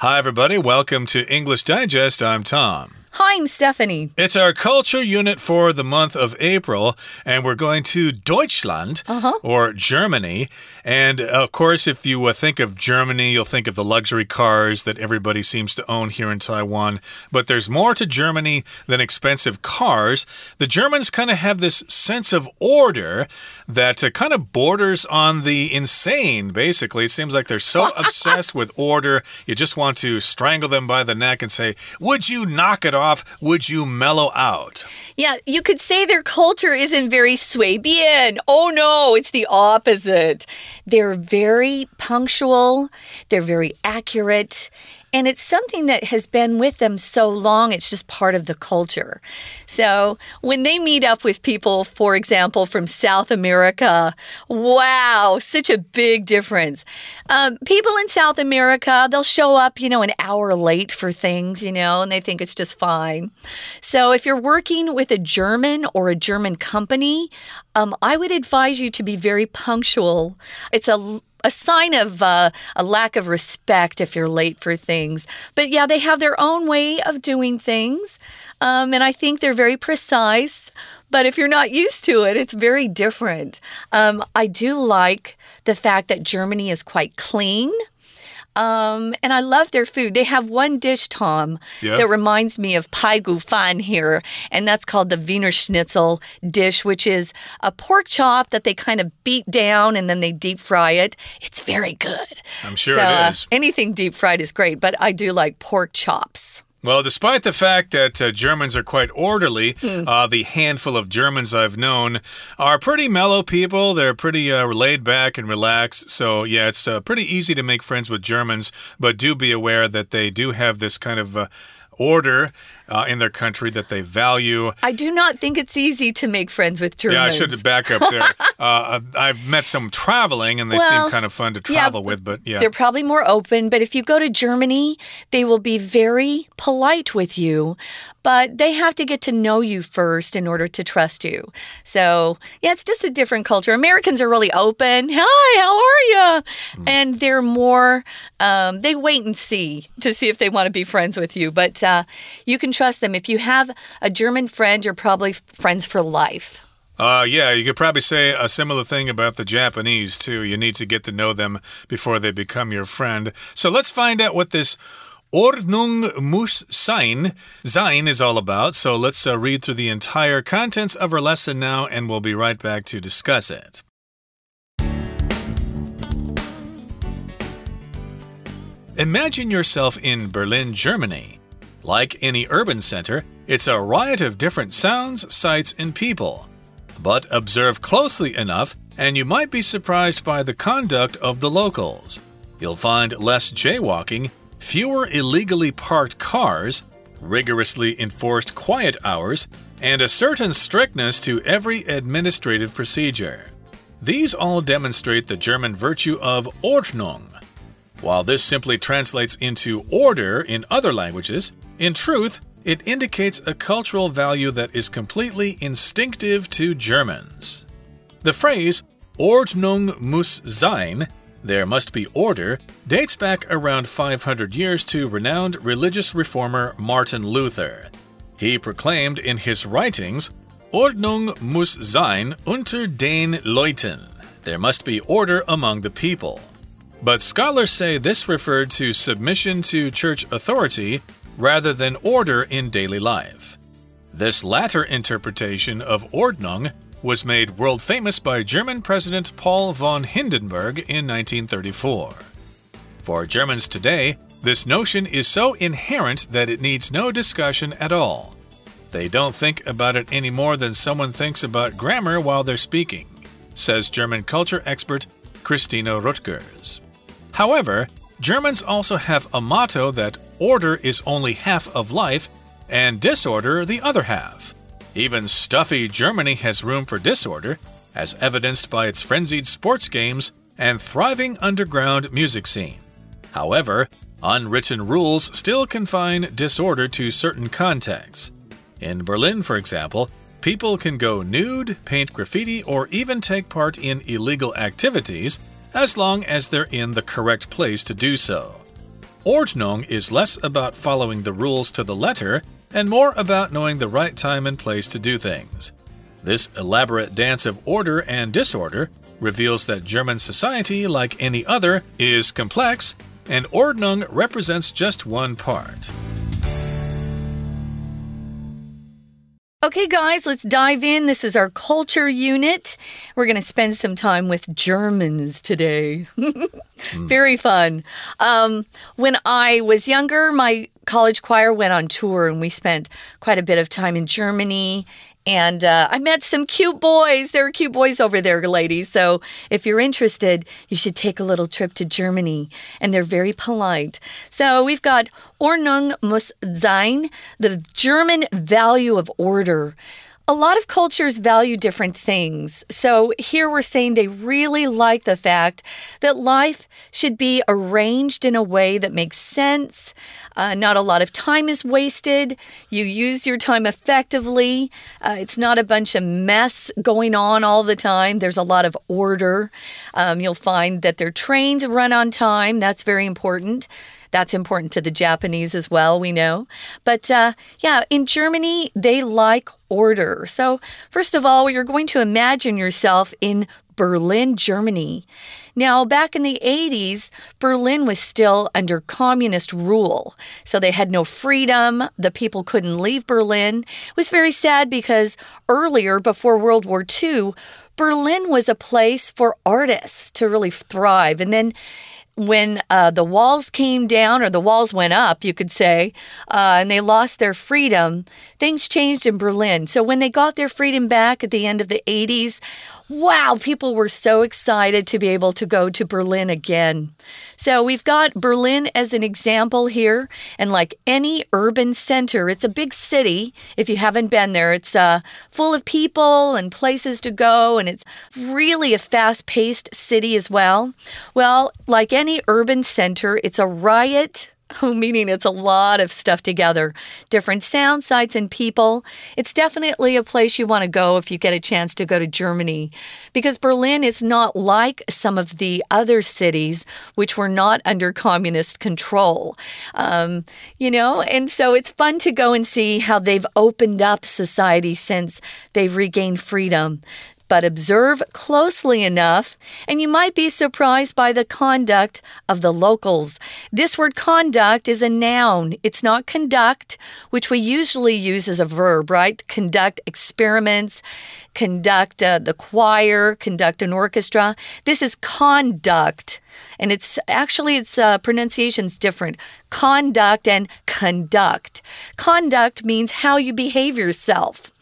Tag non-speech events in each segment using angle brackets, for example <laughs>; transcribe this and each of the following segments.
Hi, everybody. Welcome to English Digest. I'm Tom. Hi, I'm Stephanie. It's our culture unit for the month of April, and we're going to Deutschland Uh huh. or Germany. And of course, if you uh, think of Germany, you'll think of the luxury cars that everybody seems to own here in Taiwan. But there's more to Germany than expensive cars. The Germans kind of have this sense of order that uh, kind of borders on the insane, basically. It seems like they're so <laughs> obsessed with order, you just want to strangle them by the neck and say, Would you knock it off? Would you mellow out? Yeah, you could say their culture isn't very Swabian. Oh no, it's the opposite. They're very punctual, they're very accurate, and it's something that has been with them so long, it's just part of the culture. So when they meet up with people, for example, from South America, wow, such a big difference. Um, people in South America, they'll show up, you know, an hour late for things, you know, and they think it's just fine. So if you're working with a German or a German company, um, I would advise you to be very punctual. It's a a sign of uh, a lack of respect if you're late for things. But yeah, they have their own way of doing things. Um, and I think they're very precise. But if you're not used to it, it's very different. Um, I do like the fact that Germany is quite clean. Um, and I love their food. They have one dish, Tom, that reminds me of Pai Gu Fan here, and that's called the Wiener Schnitzel dish, which is a pork chop that they kind of beat down and then they deep fry it. It's very good. I'm sure so, it uh, anything deep fried is great, but I do like pork chops. Well, despite the fact that uh, Germans are quite orderly, uh, the handful of Germans I've known are pretty mellow people. They're pretty uh, laid back and relaxed. So, yeah, it's uh, pretty easy to make friends with Germans, but do be aware that they do have this kind of uh, order uh, in their country that they value. I do not think it's easy to make friends with Germans. Yeah, I should back up there. <laughs> uh, I've met some traveling, and they Well, seem kind of fun to yeah, travel with, but yeah. They're probably more open, but if you go to Germany, they will be very polite with you, but they have to get to know you first in order to trust you. So, yeah, it's just a different culture. Americans are really open. Hi, how are you? Hmm. And they're more, um, they wait and see to see if they want to be friends with you, but uh, you can trust them. If you have a German friend, you're probably friends for life. Uh, yeah, you could probably say a similar thing about the Japanese, too. You need to get to know them before they become your friend. So let's find out what this Ordnung muss sein, sein is all about. So let's uh, read through the entire contents of our lesson now, and we'll be right back to discuss it. Imagine yourself in Berlin, Germany. Like any urban center, it's a riot of different sounds, sights, and people. But observe closely enough, and you might be surprised by the conduct of the locals. You'll find less jaywalking, fewer illegally parked cars, rigorously enforced quiet hours, and a certain strictness to every administrative procedure. These all demonstrate the German virtue of Ordnung. While this simply translates into order in other languages, in truth, it indicates a cultural value that is completely instinctive to Germans. The phrase Ordnung muss sein, there must be order, dates back around 500 years to renowned religious reformer Martin Luther. He proclaimed in his writings, Ordnung muss sein unter den Leuten. There must be order among the people. But scholars say this referred to submission to church authority rather than order in daily life. This latter interpretation of Ordnung was made world famous by German President Paul von Hindenburg in 1934. For Germans today, this notion is so inherent that it needs no discussion at all. They don't think about it any more than someone thinks about grammar while they're speaking, says German culture expert Christina Rutgers. However, Germans also have a motto that order is only half of life and disorder the other half. Even stuffy Germany has room for disorder, as evidenced by its frenzied sports games and thriving underground music scene. However, unwritten rules still confine disorder to certain contexts. In Berlin, for example, people can go nude, paint graffiti, or even take part in illegal activities as long as they're in the correct place to do so. Ordnung is less about following the rules to the letter and more about knowing the right time and place to do things. This elaborate dance of order and disorder reveals that German society, like any other, is complex, and Ordnung represents just one part. Okay, guys, let's dive in. This is our culture unit. We're going to spend some time with Germans today. <laughs> Very fun. Um, when I was younger, my college choir went on tour and we spent quite a bit of time in Germany and uh, I met some cute boys. There are cute boys over there, ladies. So if you're interested, you should take a little trip to Germany. And they're very polite. So we've got Ordnung muss sein, the German value of order. A lot of cultures value different things. So here we're saying they really like the fact that life should be arranged in a way that makes sense. Uh, not a lot of time is wasted. You use your time effectively. Uh, it's not a bunch of mess going on all the time. There's a lot of order. Um, you'll find that their trains run on time. That's very important. That's important to the Japanese as well, we know. But uh, yeah, in Germany, they like order. So, first of all, you're going to imagine yourself in Berlin, Germany. Now, back in the 80s, Berlin was still under communist rule. So they had no freedom. The people couldn't leave Berlin. It was very sad because earlier, before World War II, Berlin was a place for artists to really thrive. And then when uh, the walls came down, or the walls went up, you could say, uh, and they lost their freedom, things changed in Berlin. So when they got their freedom back at the end of the 80s, wow, people were so excited to be able to go to Berlin again. So we've got Berlin as an example here. And like any urban center, it's a big city. If you haven't been there, it's uh, full of people and places to go. And it's really a fast paced city as well. Well, like any urban center, it's a riot <laughs> meaning it's a lot of stuff together, different sound sites and people. It's definitely a place you want to go if you get a chance to go to Germany, because Berlin is not like some of the other cities which were not under communist control. Um, you know, and so it's fun to go and see how they've opened up society since they've regained freedom but observe closely enough, and you might be surprised by the conduct of the locals. This word conduct is a noun, it's not conduct, which we usually use as a verb, right? Conduct experiments, conduct uh, the choir, conduct an orchestra. This is conduct. And it's actually its uh, pronunciation's different. Conduct and conduct. Conduct means how you behave yourself.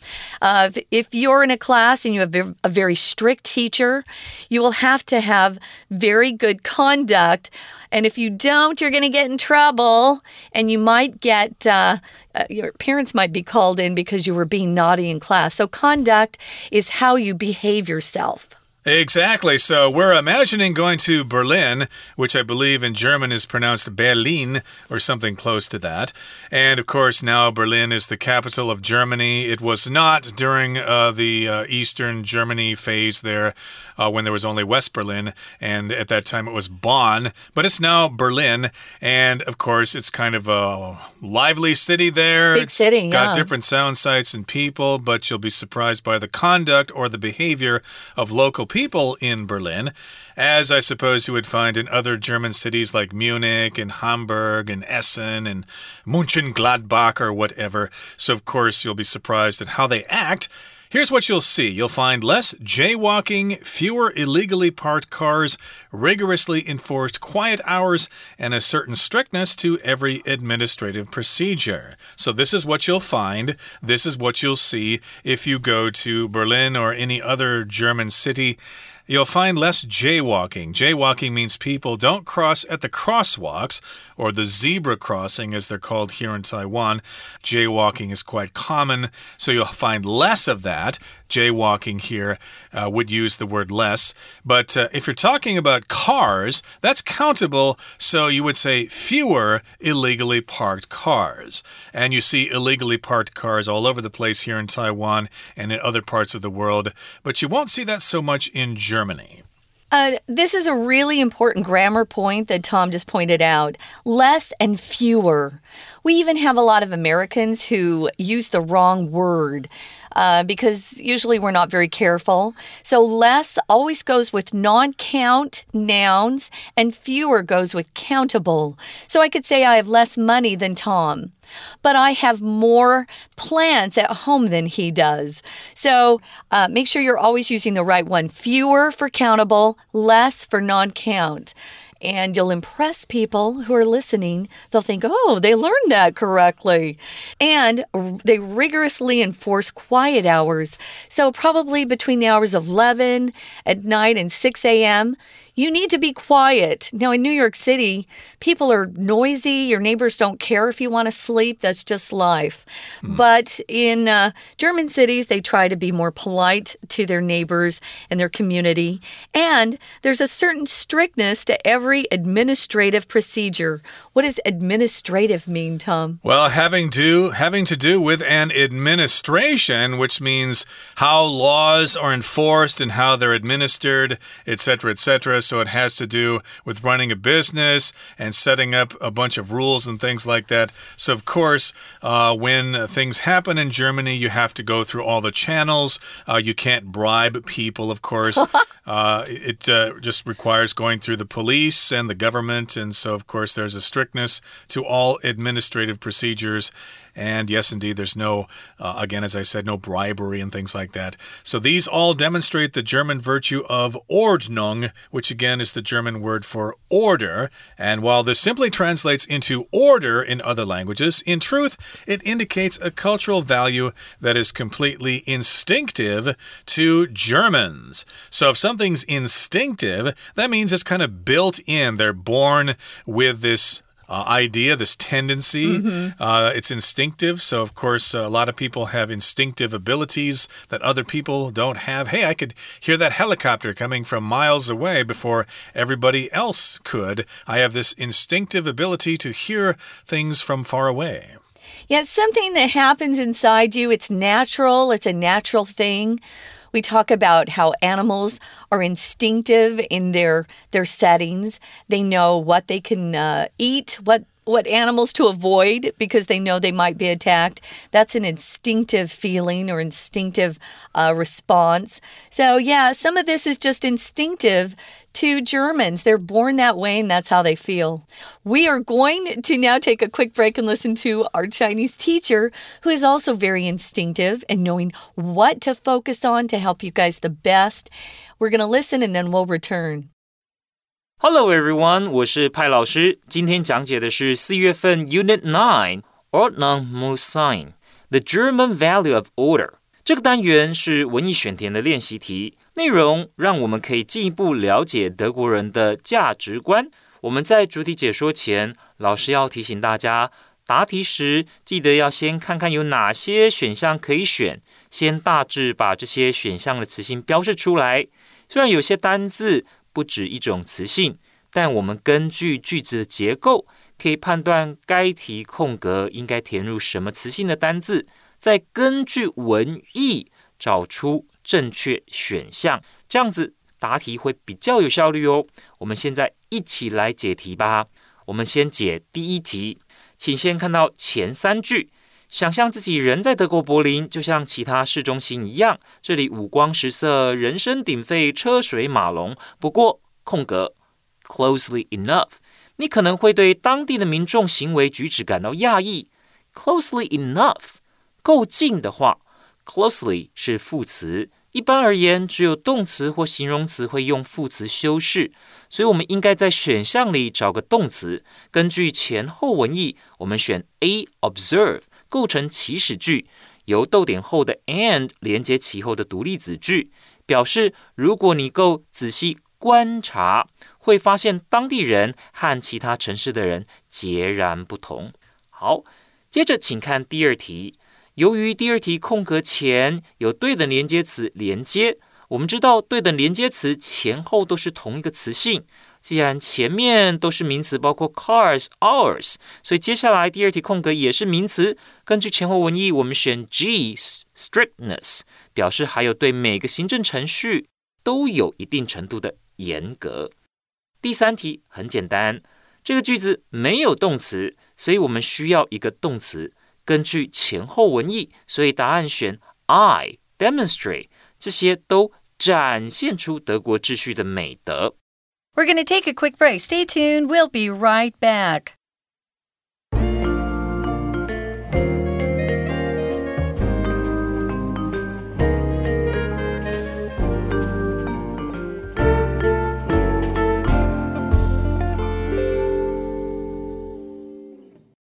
Uh, if you're in a class and you have a very strict teacher, you will have to have very good conduct. And if you don't, you're going to get in trouble and you might get, uh, uh, your parents might be called in because you were being naughty in class. So, conduct is how you behave yourself. Exactly. So we're imagining going to Berlin, which I believe in German is pronounced Berlin or something close to that. And of course, now Berlin is the capital of Germany. It was not during uh, the uh, Eastern Germany phase there uh, when there was only West Berlin. And at that time it was Bonn, but it's now Berlin. And of course, it's kind of a lively city there. Big it's city, got yeah. different sound sites and people, but you'll be surprised by the conduct or the behavior of local people in Berlin, as I suppose you would find in other German cities like Munich and Hamburg and Essen and Mönchengladbach or whatever. So, of course, you'll be surprised at how they act. Here's what you'll see you'll find less jaywalking, fewer illegally parked cars, rigorously enforced quiet hours, and a certain strictness to every administrative procedure. So, this is what you'll find. This is what you'll see if you go to Berlin or any other German city. You'll find less jaywalking. Jaywalking means people don't cross at the crosswalks or the zebra crossing, as they're called here in Taiwan. Jaywalking is quite common, so you'll find less of that. Jaywalking here uh, would use the word less. But uh, if you're talking about cars, that's countable, so you would say fewer illegally parked cars. And you see illegally parked cars all over the place here in Taiwan and in other parts of the world, but you won't see that so much in Germany. Uh, this is a really important grammar point that Tom just pointed out. Less and fewer. We even have a lot of Americans who use the wrong word. Uh, because usually we're not very careful. So less always goes with non count nouns, and fewer goes with countable. So I could say I have less money than Tom but I have more plants at home than he does. So uh, make sure you're always using the right one. Fewer for countable, less for non count and you'll impress people who are listening. They'll think, oh, they learned that correctly. And they rigorously enforce quiet hours. So, probably between the hours of 11 at night and 6 a.m., you need to be quiet. Now, in New York City, people are noisy. Your neighbors don't care if you want to sleep. That's just life. Mm. But in uh, German cities, they try to be more polite to their neighbors and their community. And there's a certain strictness to every administrative procedure. What does administrative mean, Tom? Well, having to having to do with an administration, which means how laws are enforced and how they're administered, etc., etc so it has to do with running a business and setting up a bunch of rules and things like that. So, of course, uh, when things happen in Germany, you have to go through all the channels. Uh, you can't bribe people, of course. <laughs> uh, it uh, just requires going through the police and the government. And so, of course, there's a strictness to all administrative procedures. And yes, indeed, there's no, uh, again, as I said, no bribery and things like that. So these all demonstrate the German virtue of Ordnung, which again is the German word for order. And while this simply translates into order in other languages, in truth, it indicates a cultural value that is completely instinctive to Germans. So if something's instinctive, that means it's kind of built in. They're born with this uh, idea, this tendency. Mm -hmm. uh, it's instinctive. So, of course, uh, a lot of people have instinctive abilities that other people don't have. Hey, I could hear that helicopter coming from miles away before everybody else could. I have this instinctive ability to hear things from far away. Yeah, it's something that happens inside you. It's natural, it's a natural thing. We talk about how animals are instinctive in their their settings. They know what they can uh, eat, what what animals to avoid because they know they might be attacked. That's an instinctive feeling or instinctive uh, response. So, yeah, some of this is just instinctive to Germans. They're born that way and that's how they feel. We are going to now take a quick break and listen to our Chinese teacher, who is also very instinctive and in knowing what to focus on to help you guys the best. We're going to listen and then we'll return. Hello everyone. 我是派老师。今天讲解的是四月份 Unit Nine Ordnung muss sein, the German value of order。这个单元是文艺选填的练习题，内容让我们可以进一步了解德国人的价值观。我们在主题解说前，老师要提醒大家，答题时记得要先看看有哪些选项可以选，先大致把这些选项的词性标示出来。虽然有些单字不止一种词性，但我们根据句子的结构，可以判断该题空格应该填入什么词性的单字。再根据文意找出正确选项，这样子答题会比较有效率哦。我们现在一起来解题吧。我们先解第一题，请先看到前三句，想象自己人在德国柏林，就像其他市中心一样，这里五光十色，人声鼎沸，车水马龙。不过空格 closely enough，你可能会对当地的民众行为举止感到讶异。closely enough。够近的话，closely 是副词。一般而言，只有动词或形容词会用副词修饰，所以我们应该在选项里找个动词。根据前后文意，我们选 A observe 构成祈使句，由逗点后的 and 连接其后的独立子句，表示如果你够仔细观察，会发现当地人和其他城市的人截然不同。好，接着请看第二题。由于第二题空格前有对等连接词连接，我们知道对等连接词前后都是同一个词性。既然前面都是名词，包括 cars、hours，所以接下来第二题空格也是名词。根据前后文意，我们选 G strictness，表示还有对每个行政程序都有一定程度的严格。第三题很简单，这个句子没有动词，所以我们需要一个动词。根据前后文意，所以答案选 I demonstrate。这些都展现出德国秩序的美德。We're going to take a quick break. Stay tuned. We'll be right back.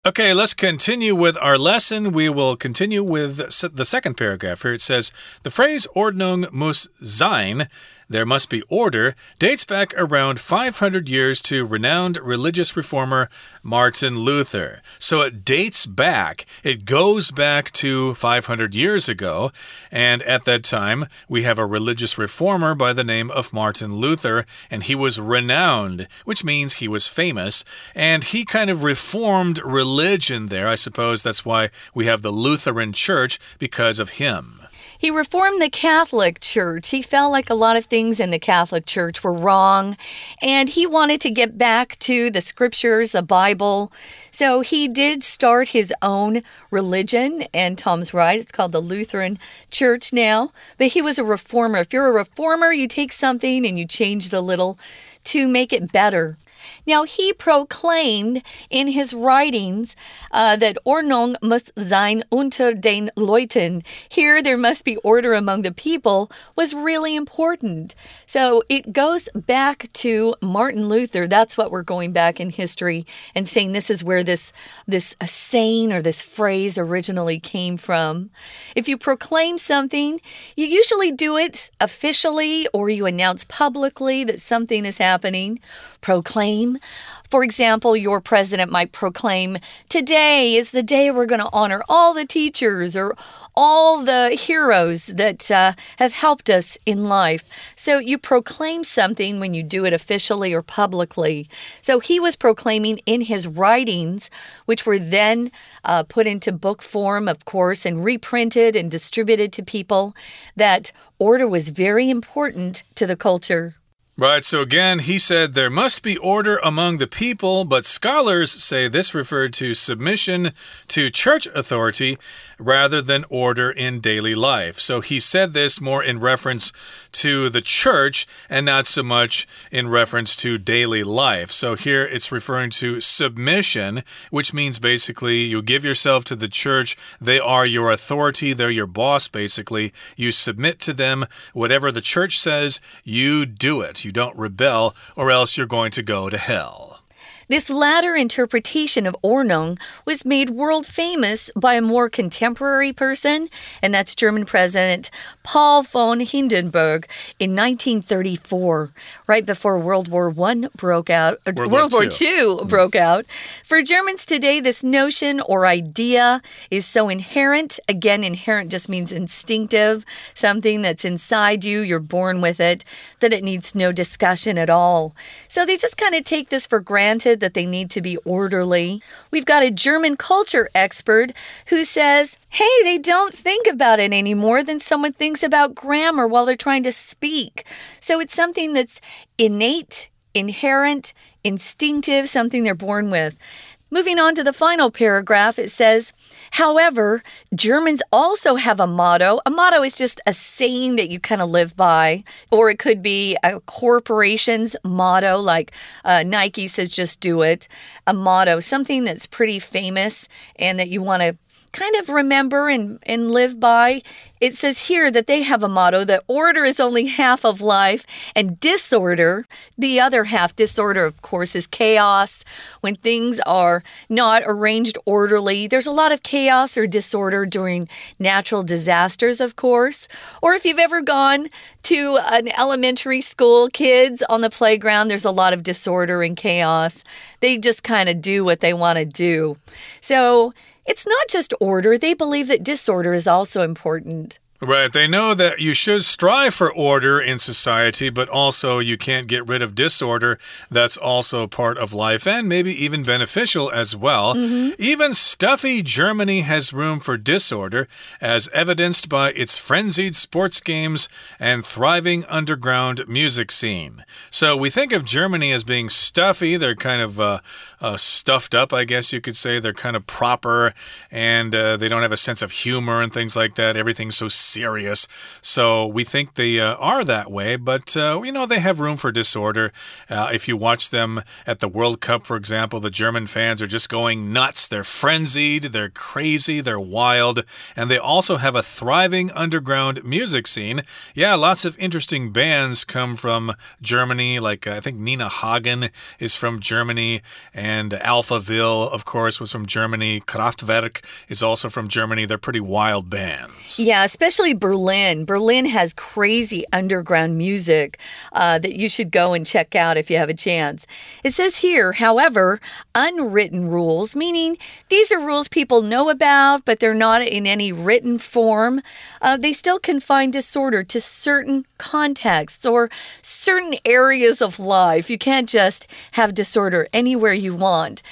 Okay, let's continue with our lesson. We will continue with the second paragraph here. It says the phrase Ordnung muss sein there Must Be Order dates back around 500 years to renowned religious reformer Martin Luther. So it dates back, it goes back to 500 years ago. And at that time, we have a religious reformer by the name of Martin Luther, and he was renowned, which means he was famous. And he kind of reformed religion there. I suppose that's why we have the Lutheran Church because of him. He reformed the Catholic Church. He felt like a lot of things in the Catholic Church were wrong, and he wanted to get back to the scriptures, the Bible. So he did start his own religion, and Tom's right, it's called the Lutheran Church now. But he was a reformer. If you're a reformer, you take something and you change it a little to make it better. Now, he proclaimed in his writings uh, that Ordnung muss sein unter den Leuten. Here, there must be order among the people, was really important. So it goes back to Martin Luther. That's what we're going back in history and saying this is where this, this saying or this phrase originally came from. If you proclaim something, you usually do it officially or you announce publicly that something is happening proclaim. For example, your president might proclaim, Today is the day we're going to honor all the teachers or all the heroes that uh, have helped us in life. So you proclaim something when you do it officially or publicly. So he was proclaiming in his writings, which were then uh, put into book form, of course, and reprinted and distributed to people, that order was very important to the culture. Right, so again, he said there must be order among the people, but scholars say this referred to submission to church authority rather than order in daily life. So he said this more in reference to the church and not so much in reference to daily life. So here it's referring to submission, which means basically you give yourself to the church. They are your authority, they're your boss, basically. You submit to them. Whatever the church says, you do it you don't rebel, or else you're going to go to hell. This latter interpretation of Ordnung was made world famous by a more contemporary person, and that's German President Paul von Hindenburg in 1934, right before World War I broke out, uh, World, World War, II, II broke out. For Germans today, this notion or idea is so inherent. Again, inherent just means instinctive, something that's inside you, you're born with it, that it needs no discussion at all. So they just kind of take this for granted that they need to be orderly. We've got a German culture expert who says, hey, they don't think about it any more than someone thinks about grammar while they're trying to speak. So it's something that's innate, inherent, instinctive, something they're born with. Moving on to the final paragraph, it says, However, Germans also have a motto. A motto is just a saying that you kind of live by, or it could be a corporation's motto, like uh, Nike says, just do it. A motto, something that's pretty famous and that you want to kind of remember and, and live by. It says here that they have a motto that order is only half of life and disorder, the other half, disorder, of course, is chaos. When things are not arranged orderly, there's a lot of chaos or disorder during natural disasters, of course. Or if you've ever gone to an elementary school, kids on the playground, there's a lot of disorder and chaos. They just kind of do what they want to do. So, it's not just order, they believe that disorder is also important. Right. They know that you should strive for order in society, but also you can't get rid of disorder. That's also part of life and maybe even beneficial as well. Mm -hmm. Even stuffy Germany has room for disorder, as evidenced by its frenzied sports games and thriving underground music scene. So we think of Germany as being stuffy. They're kind of uh, uh, stuffed up, I guess you could say. They're kind of proper and uh, they don't have a sense of humor and things like that. Everything's so serious. So we think they uh, are that way, but uh, you know, they have room for disorder. Uh, if you watch them at the World Cup, for example, the German fans are just going nuts. They're frenzied, they're crazy, they're wild, and they also have a thriving underground music scene. Yeah, lots of interesting bands come from Germany, like I think Nina Hagen is from Germany, and Alphaville, of course, was from Germany. Kraftwerk is also from Germany. They're pretty wild bands. Yeah, especially especially Berlin. Berlin has crazy underground music uh, that you should go and check out if you have a chance. It says here, however, unwritten rules, meaning these are rules people know about, but they're not in any written form. Uh, they still confine disorder to certain contexts or certain areas of life. You can't just have disorder anywhere you want.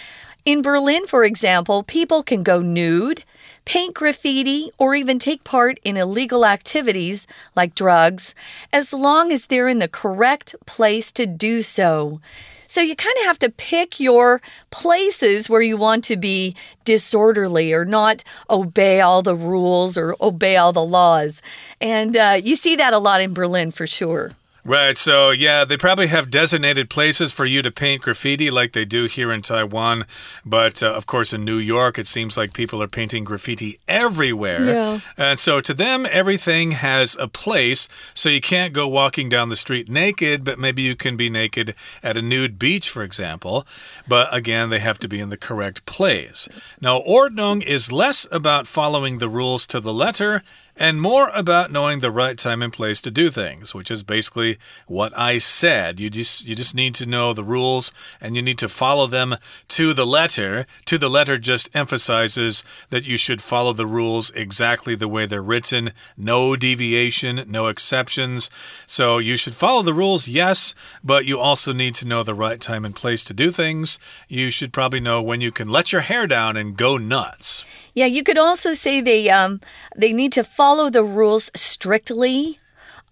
In Berlin, for example, people can go nude paint graffiti, or even take part in illegal activities like drugs, as long as they're in the correct place to do so. So you kind of have to pick your places where you want to be disorderly or not obey all the rules or obey all the laws. And uh, you see that a lot in Berlin for sure. Right, so yeah, they probably have designated places for you to paint graffiti like they do here in Taiwan. But uh, of course, in New York, it seems like people are painting graffiti everywhere. Yeah. And so to them, everything has a place. So you can't go walking down the street naked, but maybe you can be naked at a nude beach, for example. But again, they have to be in the correct place. Now, Ordnung is less about following the rules to the letter and more about knowing the right time and place to do things, which is basically what I said. You just you just need to know the rules and you need to follow them to the letter. To the letter just emphasizes that you should follow the rules exactly the way they're written, no deviation, no exceptions. So you should follow the rules, yes, but you also need to know the right time and place to do things. You should probably know when you can let your hair down and go nuts. Yeah, you could also say they um, they need to follow the rules strictly.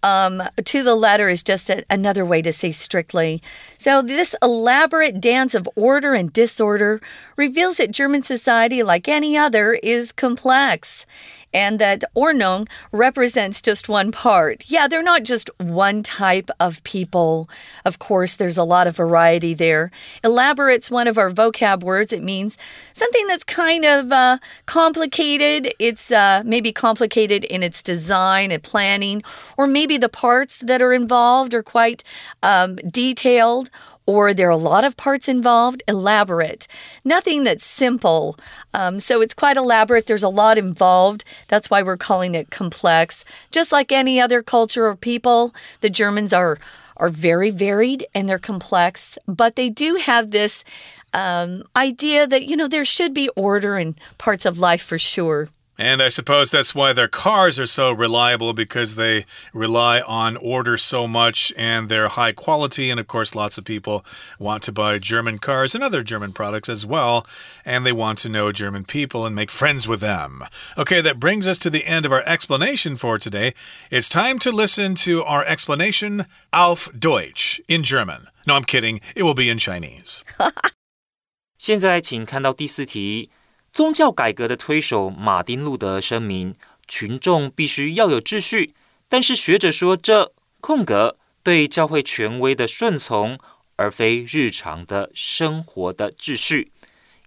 Um, to the letter is just a, another way to say strictly. So, this elaborate dance of order and disorder reveals that German society, like any other, is complex and that Ordnung represents just one part. Yeah, they're not just one type of people. Of course, there's a lot of variety there. Elaborate's one of our vocab words. It means something that's kind of uh, complicated. It's uh, maybe complicated in its design and planning, or maybe the parts that are involved are quite um, detailed or there are a lot of parts involved, elaborate. Nothing that's simple. Um, so it's quite elaborate. There's a lot involved. That's why we're calling it complex. Just like any other culture or people, the Germans are are very varied and they're complex, but they do have this um, idea that you know there should be order in parts of life for sure. And I suppose that's why their cars are so reliable because they rely on order so much and they're high quality. And of course, lots of people want to buy German cars and other German products as well. And they want to know German people and make friends with them. Okay, that brings us to the end of our explanation for today. It's time to listen to our explanation auf Deutsch in German. No, I'm kidding. It will be in Chinese. <laughs> 现在请看到第四题。 <laughs> 宗教改革的推手马丁·路德声明，群众必须要有秩序。但是学者说，这空格对教会权威的顺从，而非日常的生活的秩序。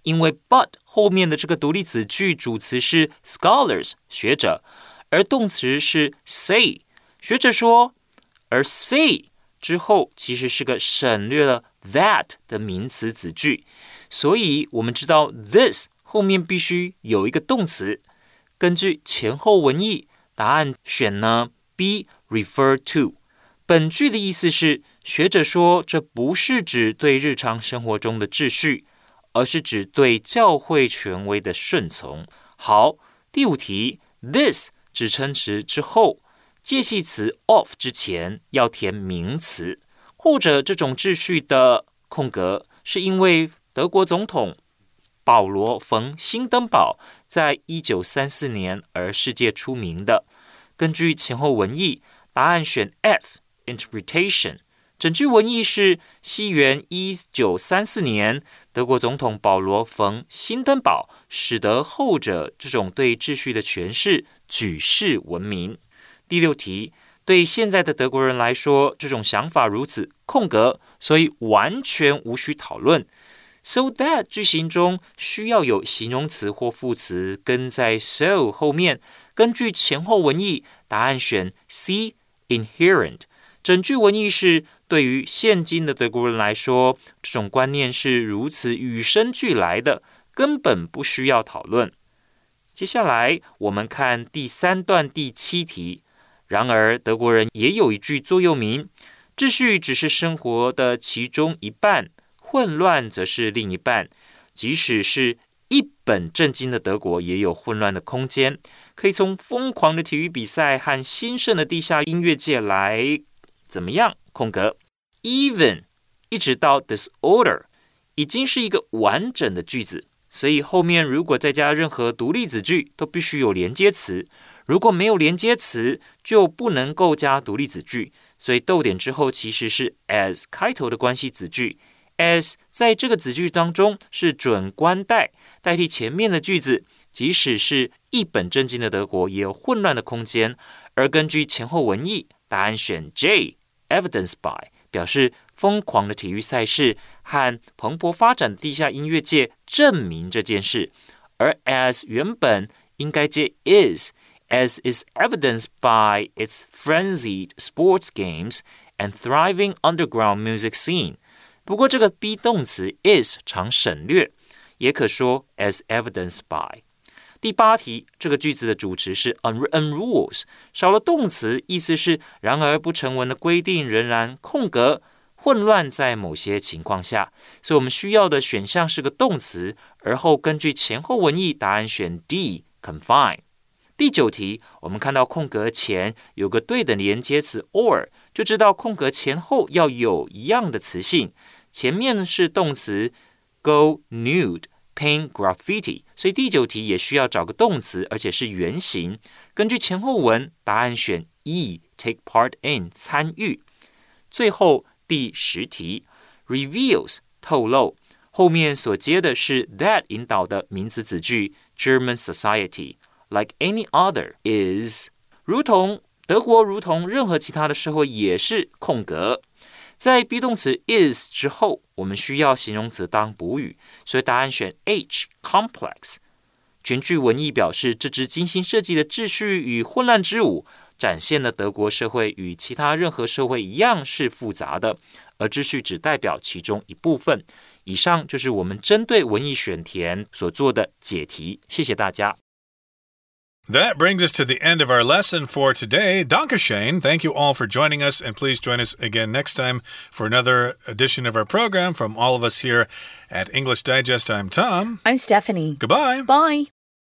因为 but 后面的这个独立子句主词是 scholars 学者，而动词是 say 学者说，而 say 之后其实是个省略了 that 的名词子句，所以我们知道 this。后面必须有一个动词。根据前后文意，答案选呢 B refer to。本句的意思是，学者说这不是指对日常生活中的秩序，而是指对教会权威的顺从。好，第五题，this 指称词之后，介系词 of 之前要填名词，或者这种秩序的空格是因为德国总统保罗·冯·辛登堡在一九三四年而世界出名的。根据前后文意，答案选 F。Interpretation。整句文意是：西元一九三四年，德国总统保罗·冯·辛登堡使得后者这种对秩序的诠释举世闻名。第六题，对现在的德国人来说，这种想法如此空格，所以完全无需讨论。So that 句型中需要有形容词或副词跟在 so 后面。根据前后文意，答案选 C。Inherent。整句文意是：对于现今的德国人来说，这种观念是如此与生俱来的，根本不需要讨论。接下来我们看第三段第七题。然而，德国人也有一句座右铭：秩序只是生活的其中一半，混乱则是另一半。即使是一本正经的德国，也有混乱的空间。可以从疯狂的体育比赛和兴盛的地下音乐界来。怎么样？空格，even 一直到 disorder 已经是一个完整的句子，所以后面如果再加任何独立子句，都必须有连接词。如果没有连接词，就不能够加独立子句。所以逗点之后其实是 as 开头的关系子句 ，as 在这个子句当中是准关代，代替前面的句子。即使是一本正经的德国，也有混乱的空间。而根据前后文意，答案选 J。Evidence by 表示疯狂的体育赛事和蓬勃发展的地下音乐界证明这件事，而 as 原本应该接 is，as is evidenced by its frenzied sports games and thriving underground music scene。 不过这个 be 动词 is 常省略，也可说 as evidence by。第八题，这个句子的主词是 unrules，少了动词，意思是然而不成文的规定仍然空格混乱在某些情况下，所以我们需要的选项是个动词，而后根据前后文意，答案选 D confine。第九题，我们看到空格前有个对等连接词 or，就知道空格前后要有一样的词性，前面是动词 go nude。Paint graffiti，所以第九题也需要找个动词，而且是原形。根据前后文，答案选 E，take part in 参与。最后第十题，reveals 透露，后面所接的是 that 引导的名词子句，German society like any other is，如同德国，如同任何其他的社会也是空格。在 be 动词 is 之后，我们需要形容词当补语，所以答案选 H complex。全句文意表示，这支精心设计的秩序与混乱之舞，展现了德国社会与其他任何社会一样是复杂的，而秩序只代表其中一部分。以上就是我们针对文艺选填所做的解题，谢谢大家。That brings us to the end of our lesson for today. Dankeschön. Thank you all for joining us, and please join us again next time for another edition of our program. From all of us here at English Digest, I'm Tom. I'm Stephanie. Goodbye. Bye.